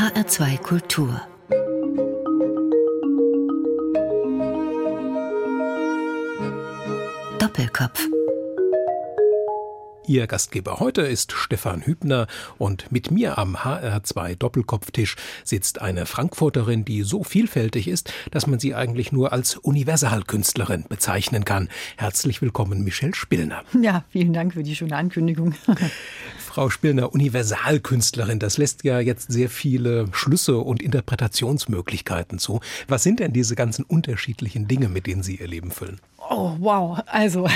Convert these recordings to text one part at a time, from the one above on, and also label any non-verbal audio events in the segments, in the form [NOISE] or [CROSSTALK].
HR2 Kultur Doppelkopf Ihr Gastgeber heute ist Stefan Hübner und mit mir am HR2 Doppelkopftisch sitzt eine Frankfurterin, die so vielfältig ist, dass man sie eigentlich nur als Universalkünstlerin bezeichnen kann. Herzlich willkommen, Michelle Spillner. Ja, vielen Dank für die schöne Ankündigung. [LAUGHS] Frau Spillner, Universalkünstlerin, das lässt ja jetzt sehr viele Schlüsse und Interpretationsmöglichkeiten zu. Was sind denn diese ganzen unterschiedlichen Dinge, mit denen Sie Ihr Leben füllen? Oh, wow. Also,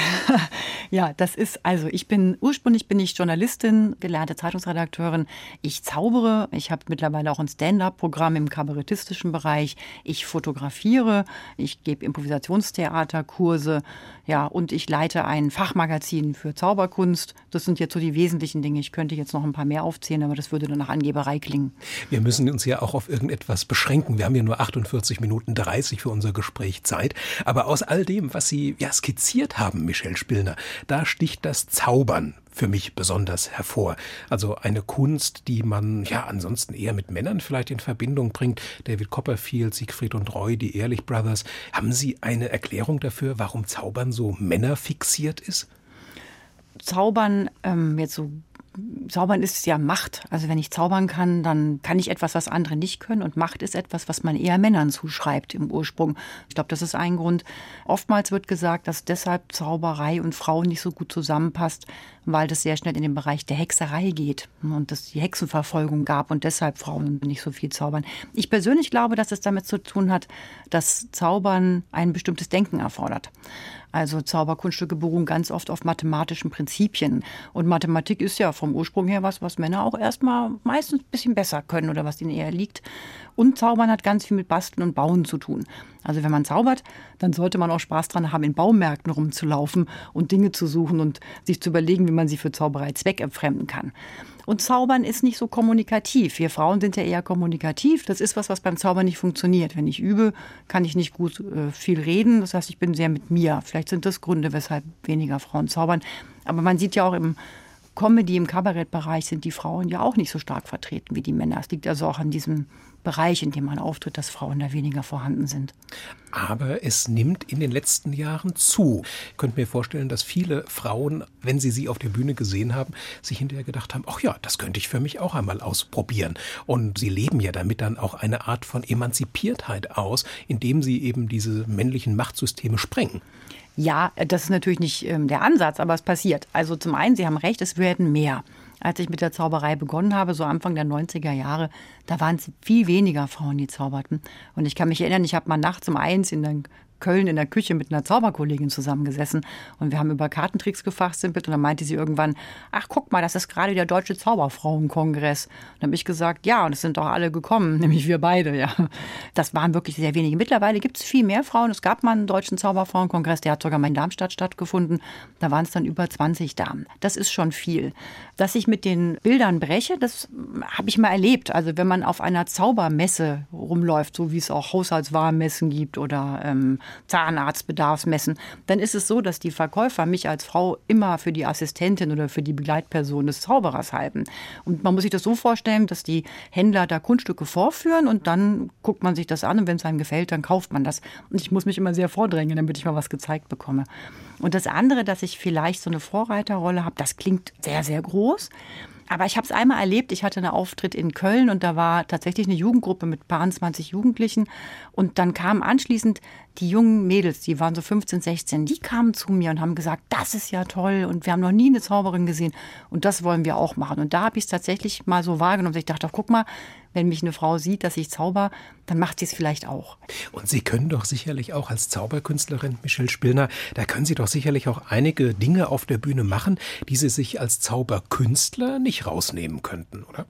[LAUGHS] ja, das ist, also ich bin, ursprünglich bin ich Journalistin, gelernte Zeitungsredakteurin. Ich zaubere. Ich habe mittlerweile auch ein Stand-up-Programm im kabarettistischen Bereich. Ich fotografiere. Ich gebe Improvisationstheaterkurse. Ja, und ich leite ein Fachmagazin für Zauberkunst. Das sind jetzt so die wesentlichen Dinge. Ich könnte jetzt noch ein paar mehr aufzählen, aber das würde dann nach Angeberei klingen. Wir müssen uns ja auch auf irgendetwas beschränken. Wir haben ja nur 48 Minuten 30 für unser Gespräch Zeit. Aber aus all dem, was Sie ja skizziert haben, Michel Spillner, da sticht das Zaubern für mich besonders hervor. Also eine Kunst, die man ja ansonsten eher mit Männern vielleicht in Verbindung bringt. David Copperfield, Siegfried und Roy, die Ehrlich Brothers. Haben Sie eine Erklärung dafür, warum Zaubern so männerfixiert ist? Zaubern, ähm, jetzt so Zaubern ist ja Macht. Also wenn ich zaubern kann, dann kann ich etwas, was andere nicht können. Und Macht ist etwas, was man eher Männern zuschreibt im Ursprung. Ich glaube, das ist ein Grund. Oftmals wird gesagt, dass deshalb Zauberei und Frauen nicht so gut zusammenpasst, weil das sehr schnell in den Bereich der Hexerei geht und es die Hexenverfolgung gab und deshalb Frauen nicht so viel zaubern. Ich persönlich glaube, dass es damit zu tun hat, dass Zaubern ein bestimmtes Denken erfordert. Also Zauberkunststücke beruhen ganz oft auf mathematischen Prinzipien. Und Mathematik ist ja vom Ursprung her was, was Männer auch erstmal meistens ein bisschen besser können oder was ihnen eher liegt. Und Zaubern hat ganz viel mit Basteln und Bauen zu tun. Also wenn man zaubert, dann sollte man auch Spaß dran haben, in Baumärkten rumzulaufen und Dinge zu suchen und sich zu überlegen, wie man sie für Zauberei zweckentfremden kann. Und Zaubern ist nicht so kommunikativ. Wir Frauen sind ja eher kommunikativ. Das ist was, was beim Zaubern nicht funktioniert. Wenn ich übe, kann ich nicht gut äh, viel reden. Das heißt, ich bin sehr mit mir. Vielleicht sind das Gründe, weshalb weniger Frauen zaubern. Aber man sieht ja auch im Comedy, im Kabarettbereich sind die Frauen ja auch nicht so stark vertreten wie die Männer. Es liegt also auch an diesem Bereich, in dem man auftritt, dass Frauen da weniger vorhanden sind. Aber es nimmt in den letzten Jahren zu. Ich könnte mir vorstellen, dass viele Frauen, wenn sie sie auf der Bühne gesehen haben, sich hinterher gedacht haben, ach ja, das könnte ich für mich auch einmal ausprobieren. Und sie leben ja damit dann auch eine Art von Emanzipiertheit aus, indem sie eben diese männlichen Machtsysteme sprengen. Ja, das ist natürlich nicht ähm, der Ansatz, aber es passiert. Also zum einen, Sie haben recht, es werden mehr als ich mit der Zauberei begonnen habe, so Anfang der 90er Jahre, da waren es viel weniger Frauen, die zauberten. Und ich kann mich erinnern, ich habe mal nachts um eins in der Köln in der Küche mit einer Zauberkollegin zusammengesessen und wir haben über Kartentricks gefachsimpelt und dann meinte sie irgendwann, ach guck mal, das ist gerade der Deutsche Zauberfrauenkongress. Und dann habe ich gesagt, ja, und es sind doch alle gekommen, [LAUGHS] nämlich wir beide, ja. Das waren wirklich sehr wenige. Mittlerweile gibt es viel mehr Frauen. Es gab mal einen Deutschen Zauberfrauenkongress, der hat sogar mal in Darmstadt stattgefunden. Da waren es dann über 20 Damen. Das ist schon viel. Dass ich mit den Bildern breche, das habe ich mal erlebt. Also wenn man auf einer Zaubermesse rumläuft, so wie es auch Haushaltswarenmessen gibt oder ähm, Zahnarztbedarfsmessen, dann ist es so, dass die Verkäufer mich als Frau immer für die Assistentin oder für die Begleitperson des Zauberers halten. Und man muss sich das so vorstellen, dass die Händler da Kunststücke vorführen und dann guckt man sich das an und wenn es einem gefällt, dann kauft man das. Und ich muss mich immer sehr vordrängen, damit ich mal was gezeigt bekomme. Und das andere, dass ich vielleicht so eine Vorreiterrolle habe, das klingt sehr, sehr groß. Aber ich habe es einmal erlebt. Ich hatte einen Auftritt in Köln und da war tatsächlich eine Jugendgruppe mit paar 20 Jugendlichen. Und dann kamen anschließend die jungen Mädels, die waren so 15, 16, die kamen zu mir und haben gesagt, das ist ja toll und wir haben noch nie eine Zauberin gesehen und das wollen wir auch machen. Und da habe ich es tatsächlich mal so wahrgenommen. Ich dachte, guck mal, wenn mich eine Frau sieht, dass ich zauber, dann macht sie es vielleicht auch. Und Sie können doch sicherlich auch als Zauberkünstlerin, Michelle Spillner, da können Sie doch sicherlich auch einige Dinge auf der Bühne machen, die Sie sich als Zauberkünstler nicht rausnehmen könnten, oder?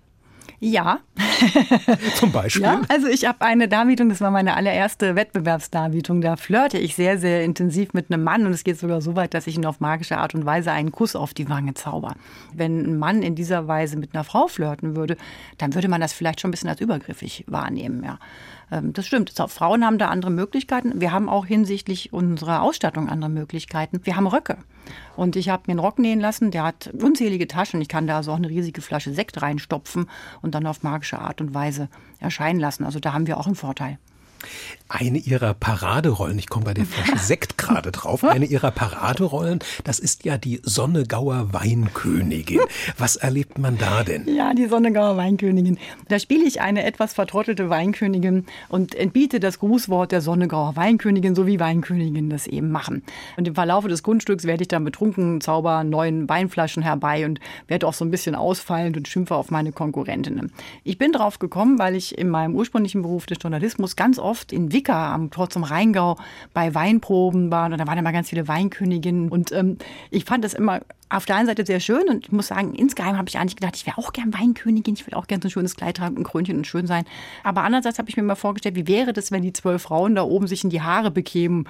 Ja. [LAUGHS] Zum Beispiel? Ja, also ich habe eine Darbietung, das war meine allererste Wettbewerbsdarbietung. Da flirte ich sehr, sehr intensiv mit einem Mann und es geht sogar so weit, dass ich ihn auf magische Art und Weise einen Kuss auf die Wange zauber. Wenn ein Mann in dieser Weise mit einer Frau flirten würde, dann würde man das vielleicht schon ein bisschen als übergriffig wahrnehmen, ja. Ähm, das stimmt. Frauen haben da andere Möglichkeiten. Wir haben auch hinsichtlich unserer Ausstattung andere Möglichkeiten. Wir haben Röcke. Und ich habe mir einen Rock nähen lassen, der hat unzählige Taschen. Ich kann da also auch eine riesige Flasche Sekt reinstopfen und dann auf magische Art und Weise erscheinen lassen. Also da haben wir auch einen Vorteil. Eine ihrer Paraderollen, ich komme bei der Flasche [LAUGHS] Sekt gerade drauf, eine ihrer Paraderollen, das ist ja die Sonnegauer Weinkönigin. Was erlebt man da denn? Ja, die Sonnegauer Weinkönigin. Da spiele ich eine etwas vertrottelte Weinkönigin und entbiete das Grußwort der Sonnegauer Weinkönigin, so wie Weinköniginnen das eben machen. Und im Verlaufe des Grundstücks werde ich dann betrunken, zauber neuen Weinflaschen herbei und werde auch so ein bisschen ausfallend und schimpfe auf meine Konkurrentinnen. Ich bin drauf gekommen, weil ich in meinem ursprünglichen Beruf des Journalismus ganz oft oft in Wicker am Tor zum Rheingau bei Weinproben waren und da waren immer ganz viele Weinköniginnen und ähm, ich fand das immer auf der einen Seite sehr schön und ich muss sagen, insgeheim habe ich eigentlich gedacht, ich wäre auch gern Weinkönigin, ich will auch gern so ein schönes Kleid tragen, ein Krönchen und schön sein. Aber andererseits habe ich mir mal vorgestellt, wie wäre das, wenn die zwölf Frauen da oben sich in die Haare bekämen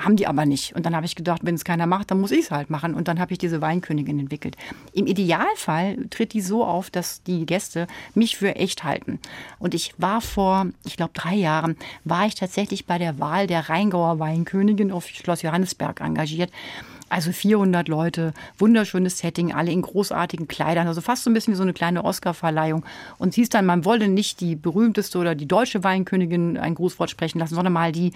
haben die aber nicht. Und dann habe ich gedacht, wenn es keiner macht, dann muss ich es halt machen. Und dann habe ich diese Weinkönigin entwickelt. Im Idealfall tritt die so auf, dass die Gäste mich für echt halten. Und ich war vor, ich glaube, drei Jahren, war ich tatsächlich bei der Wahl der Rheingauer Weinkönigin auf Schloss Johannesberg engagiert. Also 400 Leute, wunderschönes Setting, alle in großartigen Kleidern, also fast so ein bisschen wie so eine kleine Oscarverleihung. Und hieß dann, man wolle nicht die berühmteste oder die deutsche Weinkönigin ein Grußwort sprechen lassen, sondern mal die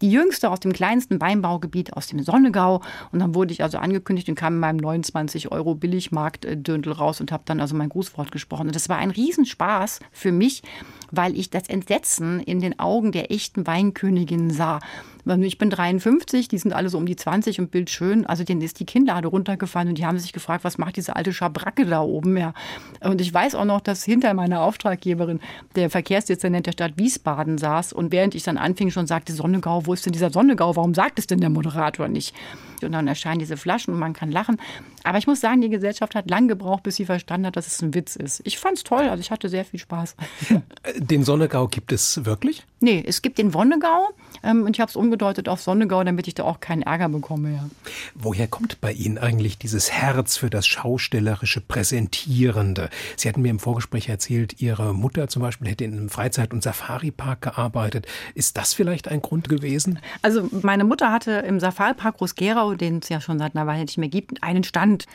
die jüngste aus dem kleinsten Weinbaugebiet aus dem Sonnegau. Und dann wurde ich also angekündigt und kam in meinem 29 Euro Billigmarkt-Döndel raus und habe dann also mein Grußwort gesprochen. Und das war ein Riesenspaß für mich, weil ich das Entsetzen in den Augen der echten Weinköniginnen sah. Ich bin 53, die sind alle so um die 20 und bildschön. Also denen ist die Kinnlade runtergefallen und die haben sich gefragt, was macht diese alte Schabracke da oben? Ja. Und ich weiß auch noch, dass hinter meiner Auftraggeberin der Verkehrsdezernent der Stadt Wiesbaden saß und während ich dann anfing, schon sagte, Sonnegau, wo ist denn dieser Sonnegau? Warum sagt es denn der Moderator nicht? Und dann erscheinen diese Flaschen und man kann lachen. Aber ich muss sagen, die Gesellschaft hat lang gebraucht, bis sie verstanden hat, dass es ein Witz ist. Ich fand es toll, also ich hatte sehr viel Spaß. [LAUGHS] Den Sonnegau gibt es wirklich? Nee, es gibt den Wonnegau ähm, und ich habe es umgedeutet auf Sonnegau, damit ich da auch keinen Ärger bekomme. Ja. Woher kommt bei Ihnen eigentlich dieses Herz für das schaustellerische Präsentierende? Sie hatten mir im Vorgespräch erzählt, Ihre Mutter zum Beispiel hätte in einem Freizeit- und Safari-Park gearbeitet. Ist das vielleicht ein Grund gewesen? Also meine Mutter hatte im Safari-Park Groß-Gerau, den es ja schon seit einer Weile nicht mehr gibt, einen Stand.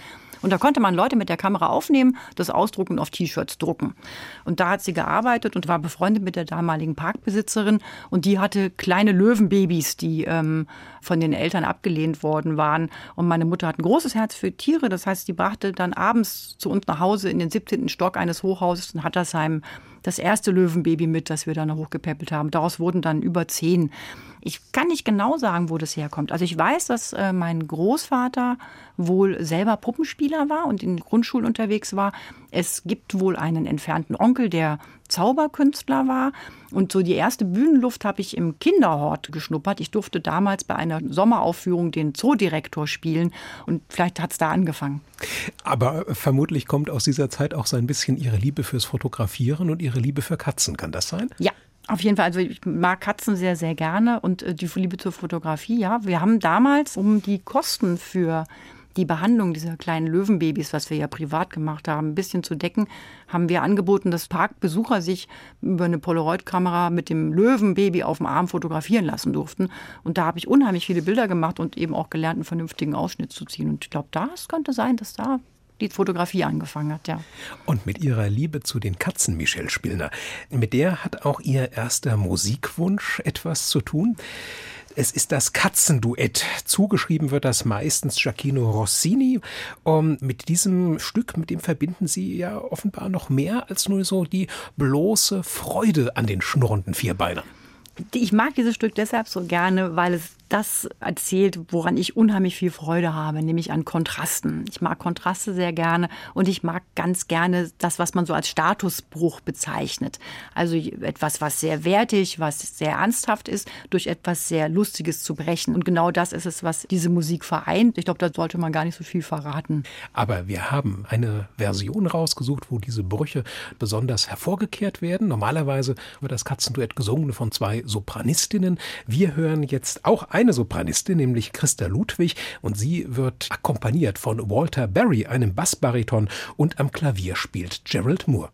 Und da konnte man Leute mit der Kamera aufnehmen, das ausdrucken und auf T-Shirts drucken. Und da hat sie gearbeitet und war befreundet mit der damaligen Parkbesitzerin. Und die hatte kleine Löwenbabys, die ähm, von den Eltern abgelehnt worden waren. Und meine Mutter hat ein großes Herz für Tiere. Das heißt, die brachte dann abends zu uns nach Hause in den 17. Stock eines Hochhauses und hat das seinem das erste Löwenbaby mit, das wir dann hochgepäppelt haben. Daraus wurden dann über zehn. Ich kann nicht genau sagen, wo das herkommt. Also ich weiß, dass äh, mein Großvater wohl selber Puppenspieler war und in Grundschulen unterwegs war. Es gibt wohl einen entfernten Onkel, der Zauberkünstler war. Und so die erste Bühnenluft habe ich im Kinderhort geschnuppert. Ich durfte damals bei einer Sommeraufführung den Zoodirektor spielen und vielleicht hat es da angefangen. Aber vermutlich kommt aus dieser Zeit auch so ein bisschen Ihre Liebe fürs Fotografieren und Ihre Liebe für Katzen. Kann das sein? Ja, auf jeden Fall, also ich mag Katzen sehr, sehr gerne und äh, die Liebe zur Fotografie, ja. Wir haben damals, um die Kosten für die Behandlung dieser kleinen Löwenbabys, was wir ja privat gemacht haben, ein bisschen zu decken, haben wir angeboten, dass Parkbesucher sich über eine Polaroid-Kamera mit dem Löwenbaby auf dem Arm fotografieren lassen durften. Und da habe ich unheimlich viele Bilder gemacht und eben auch gelernt, einen vernünftigen Ausschnitt zu ziehen. Und ich glaube, das könnte sein, dass da die Fotografie angefangen hat, ja. Und mit ihrer Liebe zu den Katzen, Michelle Spillner, mit der hat auch ihr erster Musikwunsch etwas zu tun. Es ist das Katzenduett. Zugeschrieben wird das meistens Giacchino Rossini. Um, mit diesem Stück, mit dem verbinden Sie ja offenbar noch mehr als nur so die bloße Freude an den schnurrenden Vierbeinern. Ich mag dieses Stück deshalb so gerne, weil es das erzählt, woran ich unheimlich viel Freude habe, nämlich an Kontrasten. Ich mag Kontraste sehr gerne und ich mag ganz gerne das, was man so als Statusbruch bezeichnet. Also etwas, was sehr wertig, was sehr ernsthaft ist, durch etwas sehr Lustiges zu brechen. Und genau das ist es, was diese Musik vereint. Ich glaube, da sollte man gar nicht so viel verraten. Aber wir haben eine Version rausgesucht, wo diese Brüche besonders hervorgekehrt werden. Normalerweise wird das Katzenduett gesungen von zwei Sopranistinnen. Wir hören jetzt auch eine Sopranistin, nämlich Christa Ludwig, und sie wird akkompaniert von Walter Barry, einem Bassbariton, und am Klavier spielt Gerald Moore.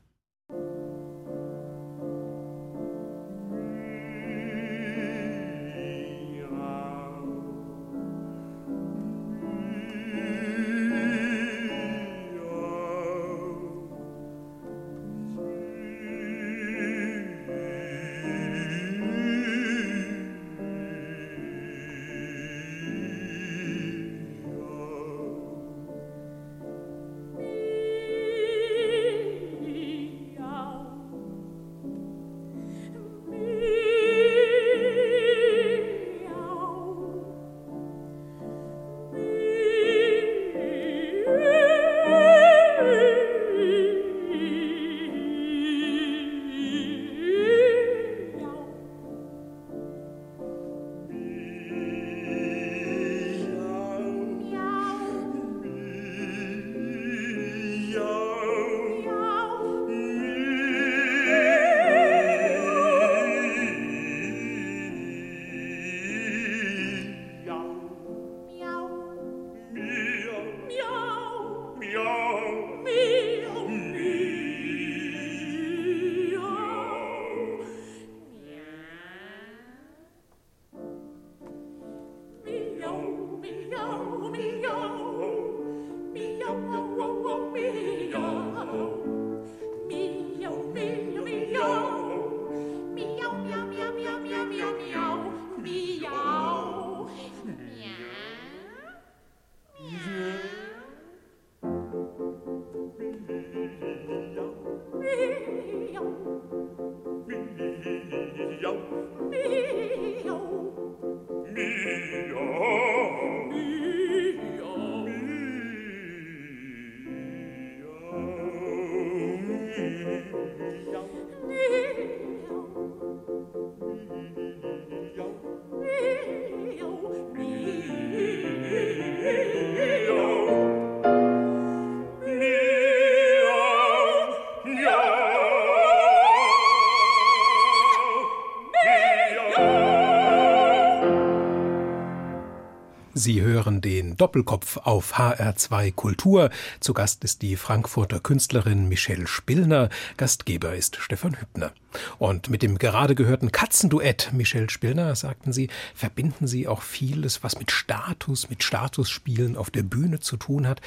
Sie hören den Doppelkopf auf HR2 Kultur. Zu Gast ist die Frankfurter Künstlerin Michelle Spillner. Gastgeber ist Stefan Hübner. Und mit dem gerade gehörten Katzenduett Michelle Spillner, sagten Sie, verbinden Sie auch vieles, was mit Status, mit Statusspielen auf der Bühne zu tun hat.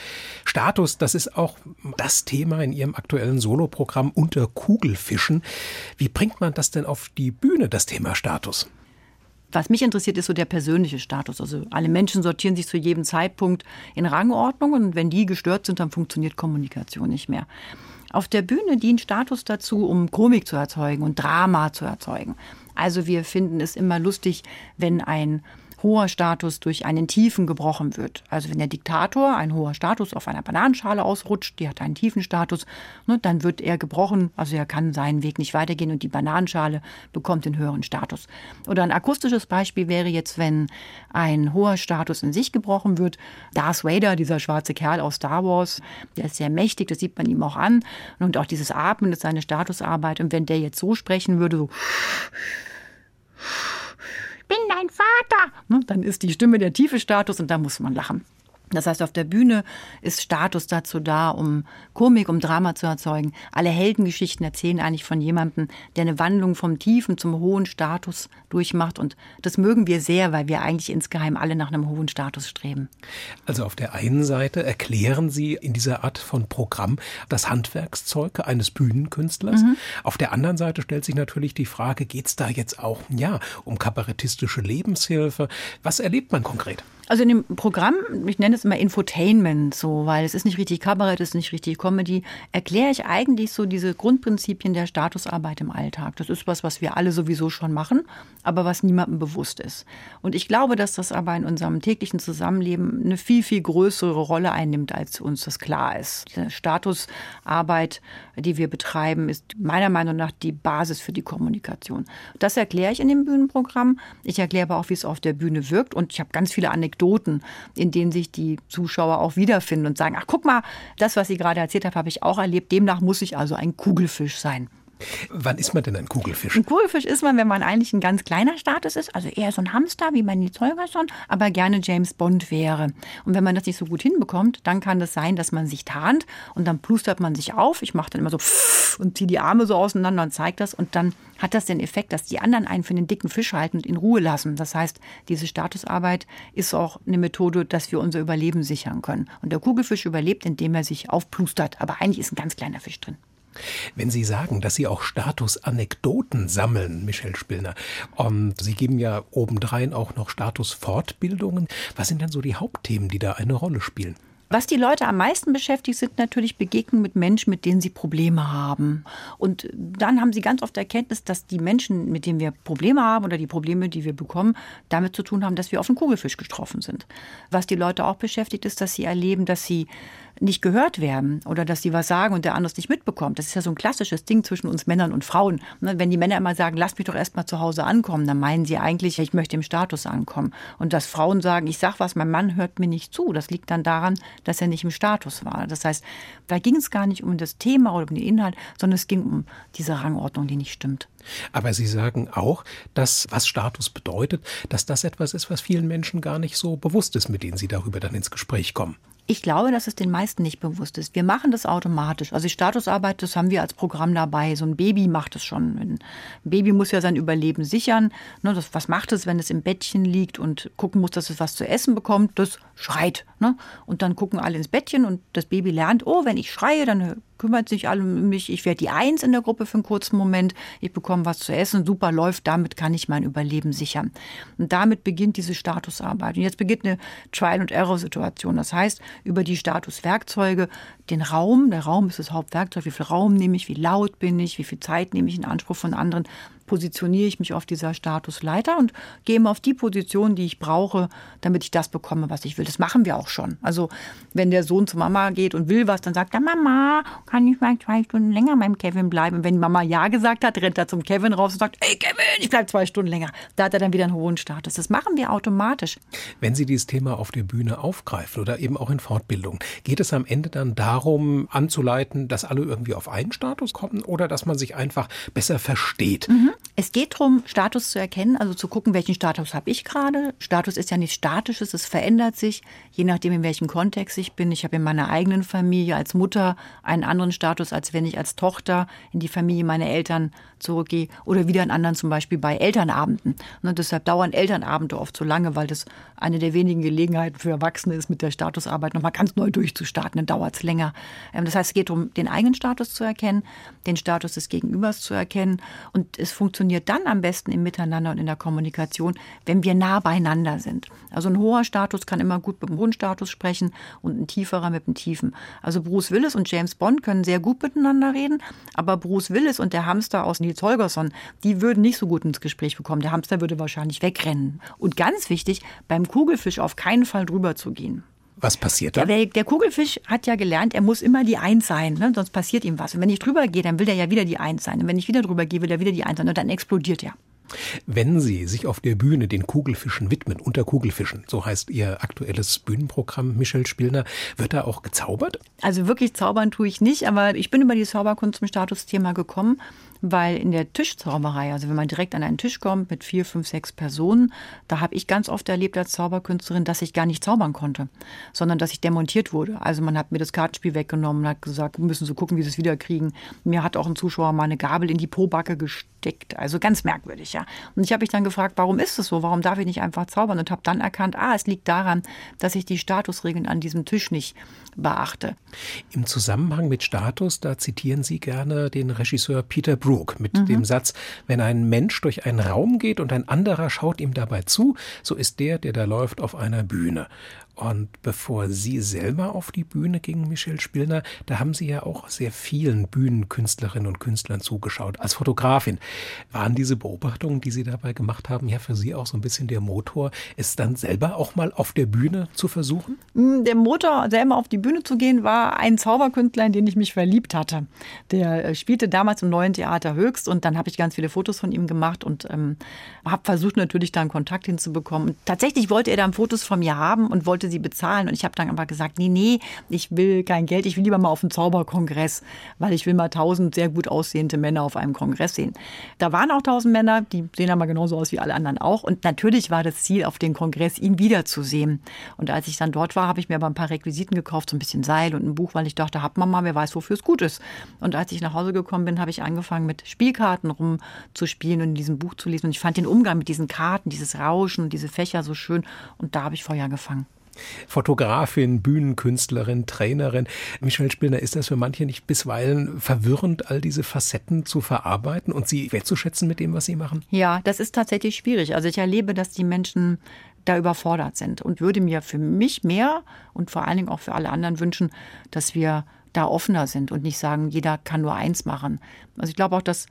Status, das ist auch das Thema in Ihrem aktuellen Soloprogramm unter Kugelfischen. Wie bringt man das denn auf die Bühne, das Thema Status? Was mich interessiert, ist so der persönliche Status. Also alle Menschen sortieren sich zu jedem Zeitpunkt in Rangordnungen und wenn die gestört sind, dann funktioniert Kommunikation nicht mehr. Auf der Bühne dient Status dazu, um Komik zu erzeugen und Drama zu erzeugen. Also wir finden es immer lustig, wenn ein hoher Status durch einen tiefen gebrochen wird. Also wenn der Diktator ein hoher Status auf einer Bananenschale ausrutscht, die hat einen tiefen Status, ne, dann wird er gebrochen, also er kann seinen Weg nicht weitergehen und die Bananenschale bekommt den höheren Status. Oder ein akustisches Beispiel wäre jetzt, wenn ein hoher Status in sich gebrochen wird. Darth Vader, dieser schwarze Kerl aus Star Wars, der ist sehr mächtig, das sieht man ihm auch an. Und auch dieses Atmen ist seine Statusarbeit. Und wenn der jetzt so sprechen würde, so dein Vater. Ne, dann ist die Stimme der tiefe Status und da muss man lachen. Das heißt, auf der Bühne ist Status dazu da, um Komik, um Drama zu erzeugen. Alle Heldengeschichten erzählen eigentlich von jemandem, der eine Wandlung vom tiefen zum hohen Status durchmacht. Und das mögen wir sehr, weil wir eigentlich insgeheim alle nach einem hohen Status streben. Also auf der einen Seite erklären Sie in dieser Art von Programm das Handwerkszeug eines Bühnenkünstlers. Mhm. Auf der anderen Seite stellt sich natürlich die Frage, geht es da jetzt auch ja, um kabarettistische Lebenshilfe? Was erlebt man konkret? Also in dem Programm, ich nenne es immer Infotainment, so, weil es ist nicht richtig Kabarett, es ist nicht richtig Comedy, erkläre ich eigentlich so diese Grundprinzipien der Statusarbeit im Alltag. Das ist was, was wir alle sowieso schon machen, aber was niemandem bewusst ist. Und ich glaube, dass das aber in unserem täglichen Zusammenleben eine viel, viel größere Rolle einnimmt, als uns das klar ist. Die Statusarbeit, die wir betreiben, ist meiner Meinung nach die Basis für die Kommunikation. Das erkläre ich in dem Bühnenprogramm. Ich erkläre aber auch, wie es auf der Bühne wirkt und ich habe ganz viele Anekdoten Anekdoten, in denen sich die Zuschauer auch wiederfinden und sagen, ach guck mal, das, was Sie gerade erzählt haben, habe ich auch erlebt. Demnach muss ich also ein Kugelfisch sein. Wann ist man denn ein Kugelfisch? Ein Kugelfisch ist man, wenn man eigentlich ein ganz kleiner Status ist, also eher so ein Hamster wie man die Zeugerson, aber gerne James Bond wäre. Und wenn man das nicht so gut hinbekommt, dann kann das sein, dass man sich tarnt und dann plustert man sich auf. Ich mache dann immer so und ziehe die Arme so auseinander und zeige das und dann hat das den Effekt, dass die anderen einen für den dicken Fisch halten und in Ruhe lassen. Das heißt, diese Statusarbeit ist auch eine Methode, dass wir unser Überleben sichern können. Und der Kugelfisch überlebt, indem er sich aufplustert. Aber eigentlich ist ein ganz kleiner Fisch drin. Wenn Sie sagen, dass Sie auch Statusanekdoten sammeln, Michelle Spillner, und Sie geben ja obendrein auch noch Statusfortbildungen, was sind denn so die Hauptthemen, die da eine Rolle spielen? Was die Leute am meisten beschäftigt, sind natürlich Begegnungen mit Menschen, mit denen sie Probleme haben. Und dann haben sie ganz oft Erkenntnis, dass die Menschen, mit denen wir Probleme haben oder die Probleme, die wir bekommen, damit zu tun haben, dass wir auf einen Kugelfisch getroffen sind. Was die Leute auch beschäftigt, ist, dass sie erleben, dass sie nicht gehört werden oder dass sie was sagen und der andere es nicht mitbekommt. Das ist ja so ein klassisches Ding zwischen uns Männern und Frauen. Ne, wenn die Männer immer sagen, lass mich doch erst mal zu Hause ankommen, dann meinen sie eigentlich, ich möchte im Status ankommen. Und dass Frauen sagen, ich sag was, mein Mann hört mir nicht zu. Das liegt dann daran, dass er nicht im Status war. Das heißt, da ging es gar nicht um das Thema oder um den Inhalt, sondern es ging um diese Rangordnung, die nicht stimmt. Aber Sie sagen auch, dass was Status bedeutet, dass das etwas ist, was vielen Menschen gar nicht so bewusst ist, mit denen Sie darüber dann ins Gespräch kommen. Ich glaube, dass es den meisten nicht bewusst ist. Wir machen das automatisch. Also die Statusarbeit, das haben wir als Programm dabei. So ein Baby macht es schon. Ein Baby muss ja sein Überleben sichern. Ne, das, was macht es, wenn es im Bettchen liegt und gucken muss, dass es was zu essen bekommt? Das schreit. Ne? Und dann gucken alle ins Bettchen und das Baby lernt, oh, wenn ich schreie, dann kümmert sich alle um mich. Ich werde die Eins in der Gruppe für einen kurzen Moment. Ich bekomme was zu essen. Super läuft. Damit kann ich mein Überleben sichern. Und damit beginnt diese Statusarbeit. Und jetzt beginnt eine Trial-and-Error-Situation. Das heißt, über die Statuswerkzeuge, den Raum, der Raum ist das Hauptwerkzeug, wie viel Raum nehme ich, wie laut bin ich, wie viel Zeit nehme ich in Anspruch von anderen, positioniere ich mich auf dieser Statusleiter und gehe immer auf die Position, die ich brauche, damit ich das bekomme, was ich will. Das machen wir auch schon. Also wenn der Sohn zu Mama geht und will was, dann sagt er, Mama, kann ich mal zwei Stunden länger beim Kevin bleiben? Und wenn Mama Ja gesagt hat, rennt er zum Kevin raus und sagt, hey Kevin, ich bleibe zwei Stunden länger. Da hat er dann wieder einen hohen Status. Das machen wir automatisch. Wenn Sie dieses Thema auf der Bühne aufgreifen oder eben auch in Fortbildung, geht es am Ende dann darum, anzuleiten, dass alle irgendwie auf einen Status kommen oder dass man sich einfach besser versteht? Mhm. Es geht darum, Status zu erkennen, also zu gucken, welchen Status habe ich gerade. Status ist ja nichts Statisches, es verändert sich, je nachdem, in welchem Kontext ich bin. Ich habe in meiner eigenen Familie als Mutter einen anderen Status, als wenn ich als Tochter in die Familie meiner Eltern zurückgehe oder wieder einen anderen zum Beispiel bei Elternabenden. Und deshalb dauern Elternabende oft so lange, weil das eine der wenigen Gelegenheiten für Erwachsene ist, mit der Statusarbeit nochmal ganz neu durchzustarten. Dann dauert es länger. Ähm, das heißt, es geht darum, den eigenen Status zu erkennen, den Status des Gegenübers zu erkennen. Und es funktioniert dann am besten im Miteinander und in der Kommunikation, wenn wir nah beieinander sind. Also ein hoher Status kann immer gut mit dem hohen Status sprechen und ein tieferer mit dem tiefen. Also Bruce Willis und James Bond können sehr gut miteinander reden, aber Bruce Willis und der Hamster aus Nils Holgersson, die würden nicht so gut ins Gespräch bekommen. Der Hamster würde wahrscheinlich wegrennen. Und ganz wichtig, beim Kugelfisch auf keinen Fall drüber zu gehen. Was passiert da? Der, der, Kugelfisch hat ja gelernt, er muss immer die Eins sein, ne? sonst passiert ihm was. Und wenn ich drüber gehe, dann will der ja wieder die Eins sein. Und wenn ich wieder drüber gehe, will er wieder die Eins sein. Und dann explodiert er. Wenn Sie sich auf der Bühne den Kugelfischen widmen, unter Kugelfischen, so heißt Ihr aktuelles Bühnenprogramm, Michelle Spielner, wird da auch gezaubert? Also wirklich zaubern tue ich nicht, aber ich bin über die Zauberkunst zum Statusthema gekommen, weil in der Tischzauberei, also wenn man direkt an einen Tisch kommt mit vier, fünf, sechs Personen, da habe ich ganz oft erlebt als Zauberkünstlerin, dass ich gar nicht zaubern konnte, sondern dass ich demontiert wurde. Also man hat mir das Kartenspiel weggenommen hat gesagt, wir müssen so gucken, wie sie es wiederkriegen. Mir hat auch ein Zuschauer mal eine Gabel in die Pobacke gesteckt. Also ganz merkwürdig, ja. Und ich habe mich dann gefragt, warum ist es so? Warum darf ich nicht einfach zaubern? Und habe dann erkannt, ah, es liegt daran, dass ich die Statusregeln an diesem Tisch nicht beachte. Im Zusammenhang mit Status, da zitieren Sie gerne den Regisseur Peter Brook mit mhm. dem Satz, wenn ein Mensch durch einen Raum geht und ein anderer schaut ihm dabei zu, so ist der, der da läuft, auf einer Bühne. Und bevor Sie selber auf die Bühne gingen, Michelle Spielner, da haben Sie ja auch sehr vielen Bühnenkünstlerinnen und Künstlern zugeschaut. Als Fotografin waren diese Beobachtungen, die Sie dabei gemacht haben, ja für Sie auch so ein bisschen der Motor, es dann selber auch mal auf der Bühne zu versuchen? Mm, der Motor, selber auf die Bühne zu gehen, war ein Zauberkünstler, in den ich mich verliebt hatte. Der äh, spielte damals im Neuen Theater Höchst und dann habe ich ganz viele Fotos von ihm gemacht und ähm, habe versucht natürlich da einen Kontakt hinzubekommen. Tatsächlich wollte er dann Fotos von mir haben und wollte wollte sie bezahlen. Und ich habe dann aber gesagt, nee, nee, ich will kein Geld, ich will lieber mal auf einen Zauberkongress, weil ich will mal tausend sehr gut aussehende Männer auf einem Kongress sehen. Da waren auch tausend Männer, die sehen aber genauso aus wie alle anderen auch. Und natürlich war das Ziel, auf den Kongress ihn wiederzusehen. Und als ich dann dort war, habe ich mir aber ein paar Requisiten gekauft, so ein bisschen Seil und ein Buch, weil ich dachte, hat man mal, wer weiß, wofür es gut ist. Und als ich nach Hause gekommen bin, habe ich angefangen, mit Spielkarten rumzuspielen und in diesem Buch zu lesen. Und ich fand den Umgang mit diesen Karten, dieses Rauschen und diese Fächer so schön. Und da habe ich Feuer gefangen. Fotografin, Bühnenkünstlerin, Trainerin. Michelle Spillner, ist das für manche nicht bisweilen verwirrend, all diese Facetten zu verarbeiten und sie wertzuschätzen mit dem, was sie machen? Ja, das ist tatsächlich schwierig. Also ich erlebe, dass die Menschen da überfordert sind und würde mir für mich mehr und vor allen Dingen auch für alle anderen wünschen, dass wir da offener sind und nicht sagen, jeder kann nur eins machen. Also ich glaube auch, dass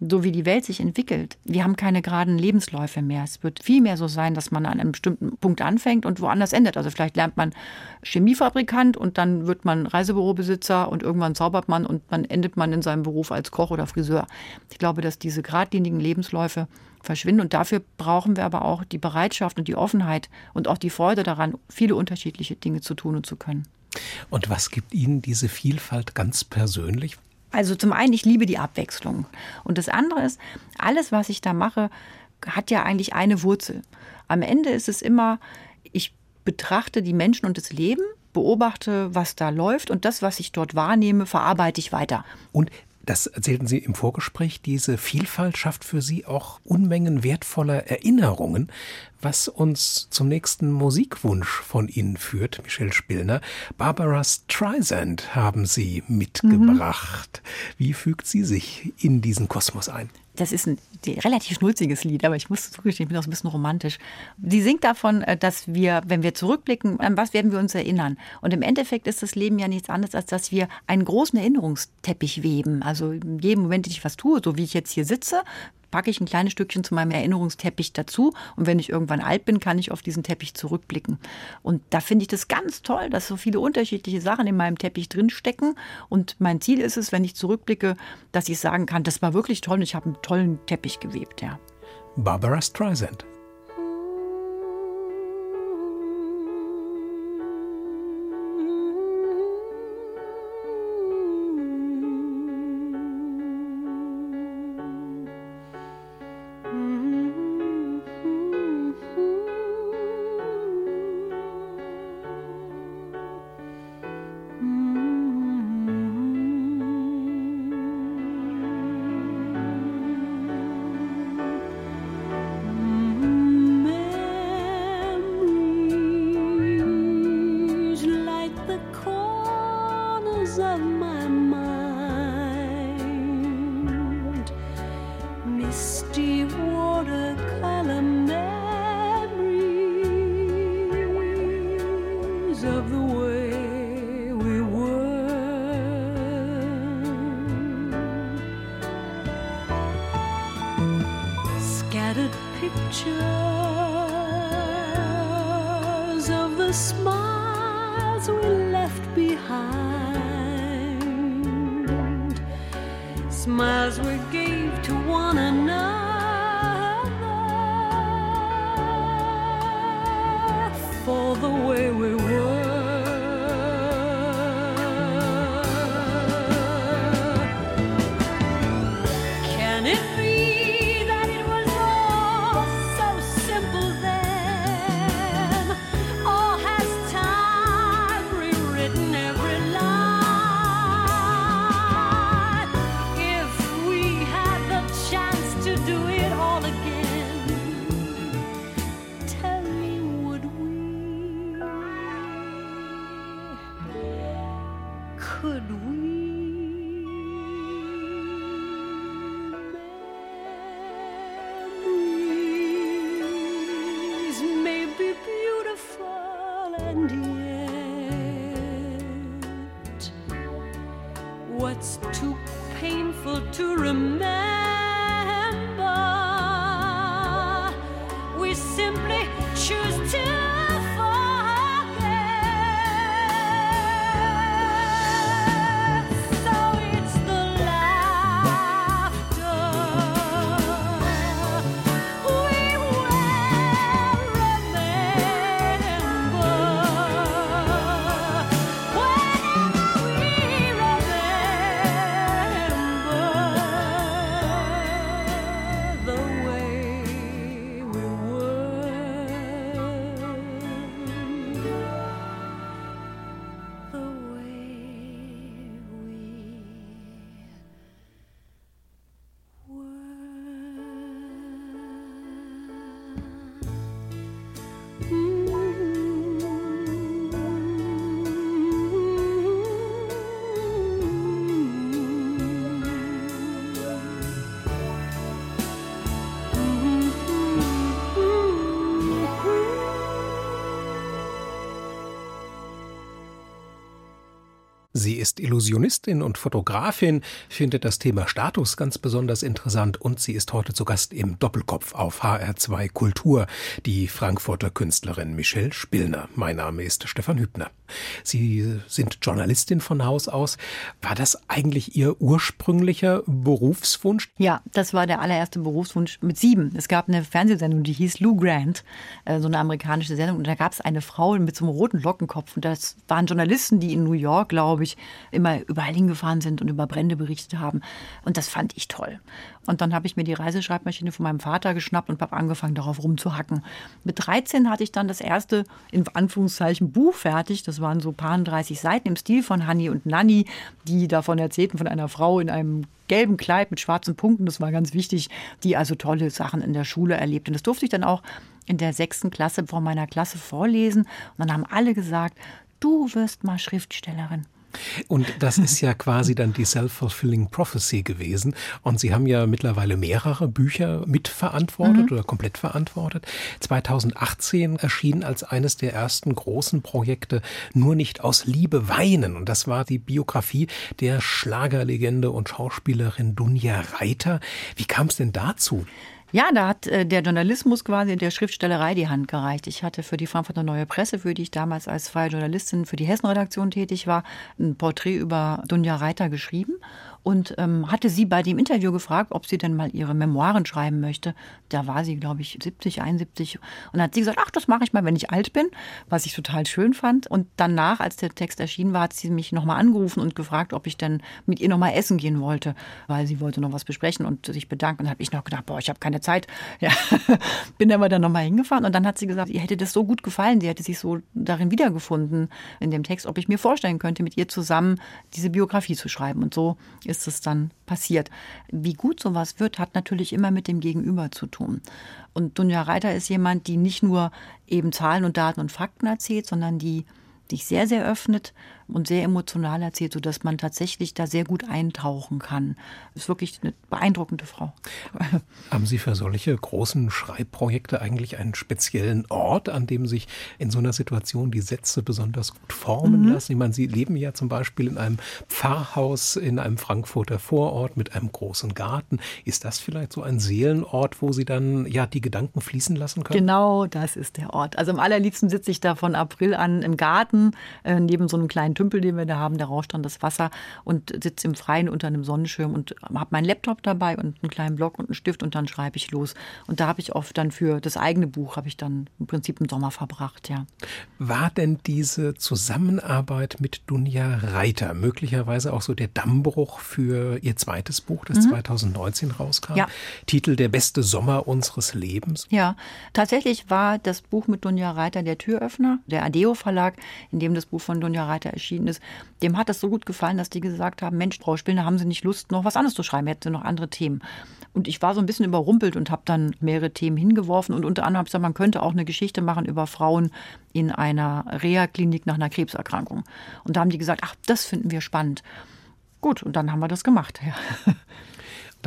so wie die Welt sich entwickelt. Wir haben keine geraden Lebensläufe mehr. Es wird viel mehr so sein, dass man an einem bestimmten Punkt anfängt und woanders endet. Also vielleicht lernt man Chemiefabrikant und dann wird man Reisebürobesitzer und irgendwann zaubert man und dann endet man in seinem Beruf als Koch oder Friseur. Ich glaube, dass diese geradlinigen Lebensläufe verschwinden und dafür brauchen wir aber auch die Bereitschaft und die Offenheit und auch die Freude daran, viele unterschiedliche Dinge zu tun und zu können. Und was gibt Ihnen diese Vielfalt ganz persönlich? Also zum einen, ich liebe die Abwechslung. Und das andere ist, alles, was ich da mache, hat ja eigentlich eine Wurzel. Am Ende ist es immer, ich betrachte die Menschen und das Leben, beobachte, was da läuft und das, was ich dort wahrnehme, verarbeite ich weiter. Und das erzählten Sie im Vorgespräch, diese Vielfalt schafft für Sie auch Unmengen wertvoller Erinnerungen, was uns zum nächsten Musikwunsch von Ihnen führt, Michelle Spillner. Barbara Streisand haben Sie mitgebracht. Mhm. Wie fügt sie sich in diesen Kosmos ein? das ist ein relativ schnulziges Lied, aber ich muss zugestehen, ich bin auch ein bisschen romantisch. Sie singt davon, äh, dass wir, wenn wir zurückblicken, an was werden wir uns erinnern? Und im Endeffekt ist das Leben ja nichts anderes, als dass wir einen großen Erinnerungsteppich weben. Also in jedem Moment, den ich was tue, so wie ich jetzt hier sitze, packe ich ein kleines Stückchen zu meinem Erinnerungsteppich dazu. Und wenn ich irgendwann alt bin, kann ich auf diesen Teppich zurückblicken. Und da finde ich das ganz toll, dass so viele unterschiedliche Sachen in meinem Teppich drinstecken. Und mein Ziel ist es, wenn ich zurückblicke, dass ich sagen kann, das war wirklich toll und ich habe einen tollen Teppich gewebt. Ja. Barbara Streisand. Sie ist Illusionistin und Fotografin, findet das Thema Status ganz besonders interessant und sie ist heute zu Gast im Doppelkopf auf HR2 Kultur, die Frankfurter Künstlerin Michelle Spillner. Mein Name ist Stefan Hübner. Sie sind Journalistin von Haus aus. War das eigentlich Ihr ursprünglicher Berufswunsch? Ja, das war der allererste Berufswunsch mit sieben. Es gab eine Fernsehsendung, die hieß Lou Grant, äh, so eine amerikanische Sendung. Und da gab es eine Frau mit so einem roten Lockenkopf. Und das waren Journalisten, die in New York, glaube ich, immer überall hingefahren sind und über Brände berichtet haben. Und das fand ich toll. Und dann habe ich mir die Reiseschreibmaschine von meinem Vater geschnappt und habe angefangen, darauf rumzuhacken. Mit 13 hatte ich dann das erste, in Anführungszeichen, Buch fertig. Das waren so paar 30 Seiten im Stil von Hanni und Nanni, die davon erzählten, von einer Frau in einem gelben Kleid mit schwarzen Punkten. Das war ganz wichtig, die also tolle Sachen in der Schule erlebt. Und das durfte ich dann auch in der sechsten Klasse vor meiner Klasse vorlesen. Und dann haben alle gesagt, du wirst mal Schriftstellerin. Und das ist ja quasi dann die Self-Fulfilling Prophecy gewesen. Und Sie haben ja mittlerweile mehrere Bücher mitverantwortet mhm. oder komplett verantwortet. 2018 erschien als eines der ersten großen Projekte Nur nicht aus Liebe weinen. Und das war die Biografie der Schlagerlegende und Schauspielerin Dunja Reiter. Wie kam es denn dazu? Ja, da hat äh, der Journalismus quasi der Schriftstellerei die Hand gereicht. Ich hatte für die Frankfurter Neue Presse, für die ich damals als freie Journalistin für die Hessenredaktion tätig war, ein Porträt über Dunja Reiter geschrieben und ähm, hatte sie bei dem Interview gefragt, ob sie denn mal ihre Memoiren schreiben möchte. Da war sie, glaube ich, 70, 71 und hat sie gesagt, ach, das mache ich mal, wenn ich alt bin, was ich total schön fand. Und danach, als der Text erschienen war, hat sie mich nochmal angerufen und gefragt, ob ich denn mit ihr nochmal essen gehen wollte, weil sie wollte noch was besprechen und sich bedanken. Und habe ich noch gedacht, boah, ich habe keine Zeit. [LAUGHS] Ja, bin aber dann nochmal hingefahren und dann hat sie gesagt, ihr hätte das so gut gefallen, sie hätte sich so darin wiedergefunden in dem Text, ob ich mir vorstellen könnte, mit ihr zusammen diese Biografie zu schreiben. Und so ist ist es dann passiert. Wie gut sowas wird, hat natürlich immer mit dem Gegenüber zu tun. Und Dunja Reiter ist jemand, die nicht nur eben Zahlen und Daten und Fakten erzählt, sondern die sich sehr, sehr öffnet und sehr emotional erzählt, sodass man tatsächlich da sehr gut eintauchen kann. Ist wirklich eine beeindruckende Frau. [LAUGHS] Haben Sie für solche großen Schreibprojekte eigentlich einen speziellen Ort, an dem sich in so einer Situation die Sätze besonders gut formen mhm. lassen? Ich meine, Sie leben ja zum Beispiel in einem Pfarrhaus in einem Frankfurter Vorort mit einem großen Garten. Ist das vielleicht so ein Seelenort, wo Sie dann ja die Gedanken fließen lassen können? Genau, das ist der Ort. Also am allerliebsten sitze ich da von April an im Garten äh, neben so einem kleinen Tümpel, den wir da haben, da rauscht dann das Wasser und sitze im Freien unter einem Sonnenschirm und habe meinen Laptop dabei und einen kleinen Block und einen Stift und dann schreibe ich los. Und da habe ich oft dann für das eigene Buch, habe ich dann im Prinzip einen Sommer verbracht, ja. War denn diese Zusammenarbeit mit Dunja Reiter möglicherweise auch so der Dammbruch für ihr zweites Buch, das mhm. 2019 rauskam? Ja. Titel Der beste Sommer unseres Lebens? Ja, tatsächlich war das Buch mit Dunja Reiter der Türöffner, der Adeo Verlag, in dem das Buch von Dunja Reiter erschien erschienen ist, dem hat das so gut gefallen, dass die gesagt haben, Mensch, Frau Spillner, haben Sie nicht Lust, noch was anderes zu schreiben? Hätten Sie noch andere Themen? Und ich war so ein bisschen überrumpelt und habe dann mehrere Themen hingeworfen. Und unter anderem habe ich gesagt, man könnte auch eine Geschichte machen über Frauen in einer Reha-Klinik nach einer Krebserkrankung. Und da haben die gesagt, ach, das finden wir spannend. Gut, und dann haben wir das gemacht. Ja.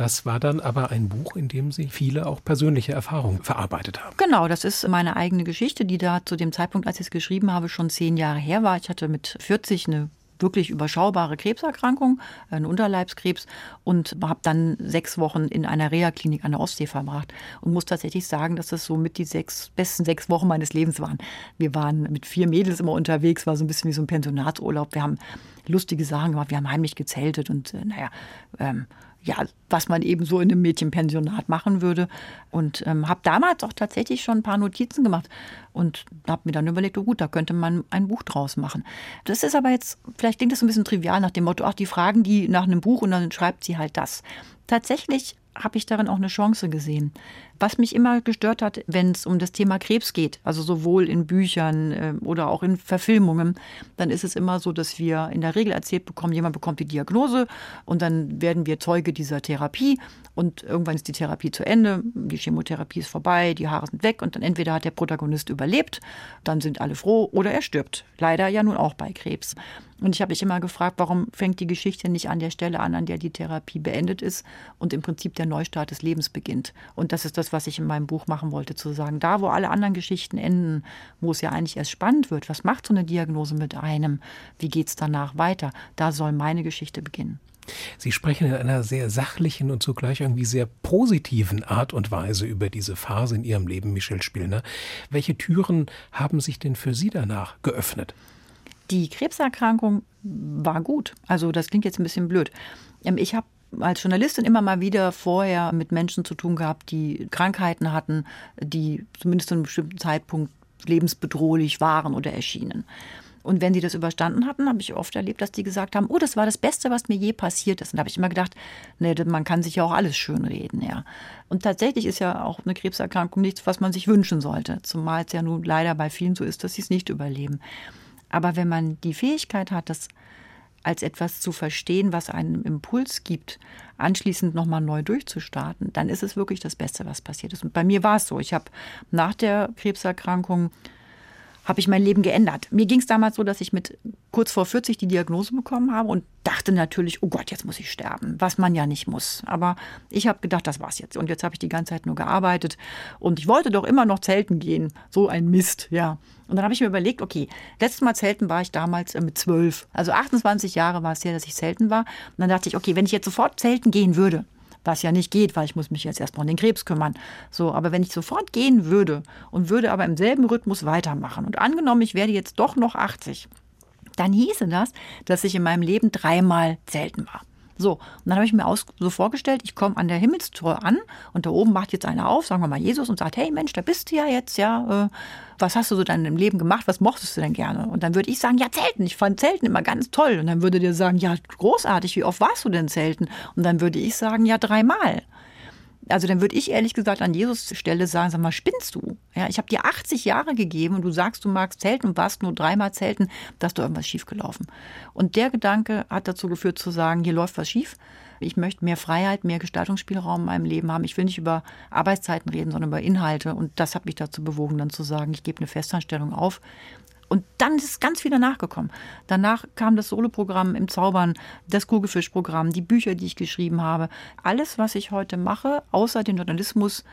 Das war dann aber ein Buch, in dem Sie viele auch persönliche Erfahrungen verarbeitet haben. Genau, das ist meine eigene Geschichte, die da zu dem Zeitpunkt, als ich es geschrieben habe, schon zehn Jahre her war. Ich hatte mit 40 eine wirklich überschaubare Krebserkrankung, einen Unterleibskrebs und habe dann sechs Wochen in einer Reha-Klinik an der Ostsee verbracht und muss tatsächlich sagen, dass das so mit die sechs besten sechs Wochen meines Lebens waren. Wir waren mit vier Mädels immer unterwegs, war so ein bisschen wie so ein Pensionatsurlaub. Wir haben lustige Sachen gemacht, wir haben heimlich gezeltet und äh, naja, ähm, ja, was man eben so in einem Mädchenpensionat machen würde. Und ähm, habe damals auch tatsächlich schon ein paar Notizen gemacht und habe mir dann überlegt, oh gut, da könnte man ein Buch draus machen. Das ist aber jetzt, vielleicht klingt das ein bisschen trivial nach dem Motto, ach, die fragen die nach einem Buch und dann schreibt sie halt das. Tatsächlich habe ich darin auch eine Chance gesehen. Was mich immer gestört hat, wenn es um das Thema Krebs geht, also sowohl in Büchern äh, oder auch in Verfilmungen, dann ist es immer so, dass wir in der Regel erzählt bekommen, jemand bekommt die Diagnose und dann werden wir Zeuge dieser Therapie und irgendwann ist die Therapie zu Ende, die Chemotherapie ist vorbei, die Haare sind weg und dann entweder hat der Protagonist überlebt, dann sind alle froh oder er stirbt. Leider ja nun auch bei Krebs. Und ich habe mich immer gefragt, warum fängt die Geschichte nicht an der Stelle an, an der die Therapie beendet ist und im Prinzip der Neustart des Lebens beginnt. Und das ist das, was ich in meinem Buch machen wollte, zu sagen, da wo alle anderen Geschichten enden, wo es ja eigentlich erst spannend wird, was macht so eine Diagnose mit einem, wie geht es danach weiter, da soll meine Geschichte beginnen. Sie sprechen in einer sehr sachlichen und zugleich irgendwie sehr positiven Art und Weise über diese Phase in Ihrem Leben, Michel Spielner. Welche Türen haben sich denn für Sie danach geöffnet? Die Krebserkrankung war gut. Also das klingt jetzt ein bisschen blöd. Ähm, ich habe als Journalistin immer mal wieder vorher mit Menschen zu tun gehabt, die Krankheiten hatten, die zumindest zu einem bestimmten Zeitpunkt lebensbedrohlich waren oder erschienen. Und wenn sie das überstanden hatten, habe ich oft erlebt, dass die gesagt haben, oh, das war das Beste, was mir je passiert ist. Und da habe ich immer gedacht, nee, man kann sich ja auch alles schönreden, ja. Und tatsächlich ist ja auch eine Krebserkrankung nichts, was man sich wünschen sollte. Zumal es ja nun leider bei vielen so ist, dass sie es nicht überleben. Aber wenn man die Fähigkeit hat, das als etwas zu verstehen, was einen Impuls gibt, anschließend nochmal neu durchzustarten, dann ist es wirklich das Beste, was passiert ist. Und bei mir war es so. Ich habe nach der Krebserkrankung habe ich mein Leben geändert. Mir ging es damals so, dass ich mit kurz vor 40 die Diagnose bekommen habe und dachte natürlich, oh Gott, jetzt muss ich sterben, was man ja nicht muss. Aber ich habe gedacht, das war's jetzt. Und jetzt habe ich die ganze Zeit nur gearbeitet und ich wollte doch immer noch zelten gehen. So ein Mist, ja. Und dann habe ich mir überlegt, okay, letztes Mal zelten war ich damals äh, mit zwölf. Also 28 Jahre war es her, dass ich zelten war. Und dann dachte ich, okay, wenn ich jetzt sofort zelten gehen würde, was ja nicht geht, weil ich muss mich jetzt erstmal um den Krebs kümmern. So, aber wenn ich sofort gehen würde und würde aber im selben Rhythmus weitermachen und angenommen, ich werde jetzt doch noch 80, dann hieße das, dass ich in meinem Leben dreimal selten war. So, und dann habe ich mir aus, so vorgestellt, ich komme an der Himmelstür an und da oben macht jetzt einer auf, sagen wir mal Jesus, und sagt, hey Mensch, da bist du ja jetzt, ja, äh, was hast du so deinem Leben gemacht, was mochtest du denn gerne? Und dann würde ich sagen, ja, Zelten, ich fand Zelten immer ganz toll. Und dann würde der sagen, ja, großartig, wie oft warst du denn Zelten? Und dann würde ich sagen, ja, dreimal. Also dann würde ich ehrlich gesagt an Jesus Stelle sagen, sag mal, spinnst du? Ja, ich habe dir 80 Jahre gegeben und du sagst, du magst zelten und warst nur dreimal zelten, da ist doch irgendwas schiefgelaufen. Und der Gedanke hat dazu geführt zu sagen, hier läuft was schief. Ich möchte mehr Freiheit, mehr Gestaltungsspielraum in meinem Leben haben. Ich will nicht über Arbeitszeiten reden, sondern über Inhalte. Und das hat mich dazu bewogen, dann zu sagen, ich gebe eine Festanstellung auf und dann ist ganz viel danach gekommen. Danach kam das Soloprogramm im Zaubern, das Kugelfischprogramm, die Bücher, die ich geschrieben habe. Alles, was ich heute mache, außer den Journalismus,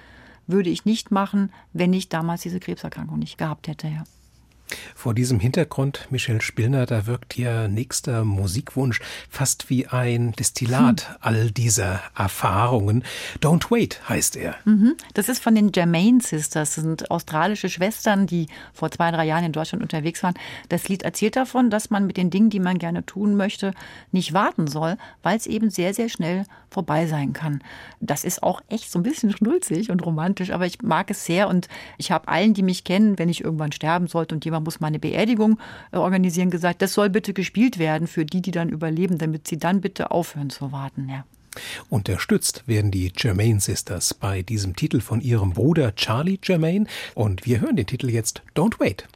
würde ich nicht machen, wenn ich damals diese Krebserkrankung nicht gehabt hätte. Ja. Vor diesem Hintergrund, Michel Spillner, da wirkt Ihr nächster Musikwunsch fast wie ein Destillat hm. all dieser Erfahrungen. Don't Wait heißt er. Mhm. Das ist von den Germain Sisters. Das sind australische Schwestern, die vor zwei, drei Jahren in Deutschland unterwegs waren. Das Lied erzählt davon, dass man mit den Dingen, die man gerne tun möchte, nicht warten soll, weil es eben sehr, sehr schnell vorbei sein kann. Das ist auch echt so ein bisschen [LAUGHS] schnulzig und romantisch, aber ich mag es sehr und ich habe allen, die mich kennen, wenn ich irgendwann sterben sollte und jemand man muss mal eine Beerdigung äh, organisieren, gesagt, das soll bitte gespielt werden für die, die dann überleben, damit sie dann bitte aufhören zu warten. Ja. Unterstützt werden die Germain Sisters bei diesem Titel von ihrem Bruder Charlie Germain und wir hören den Titel jetzt Don't Wait.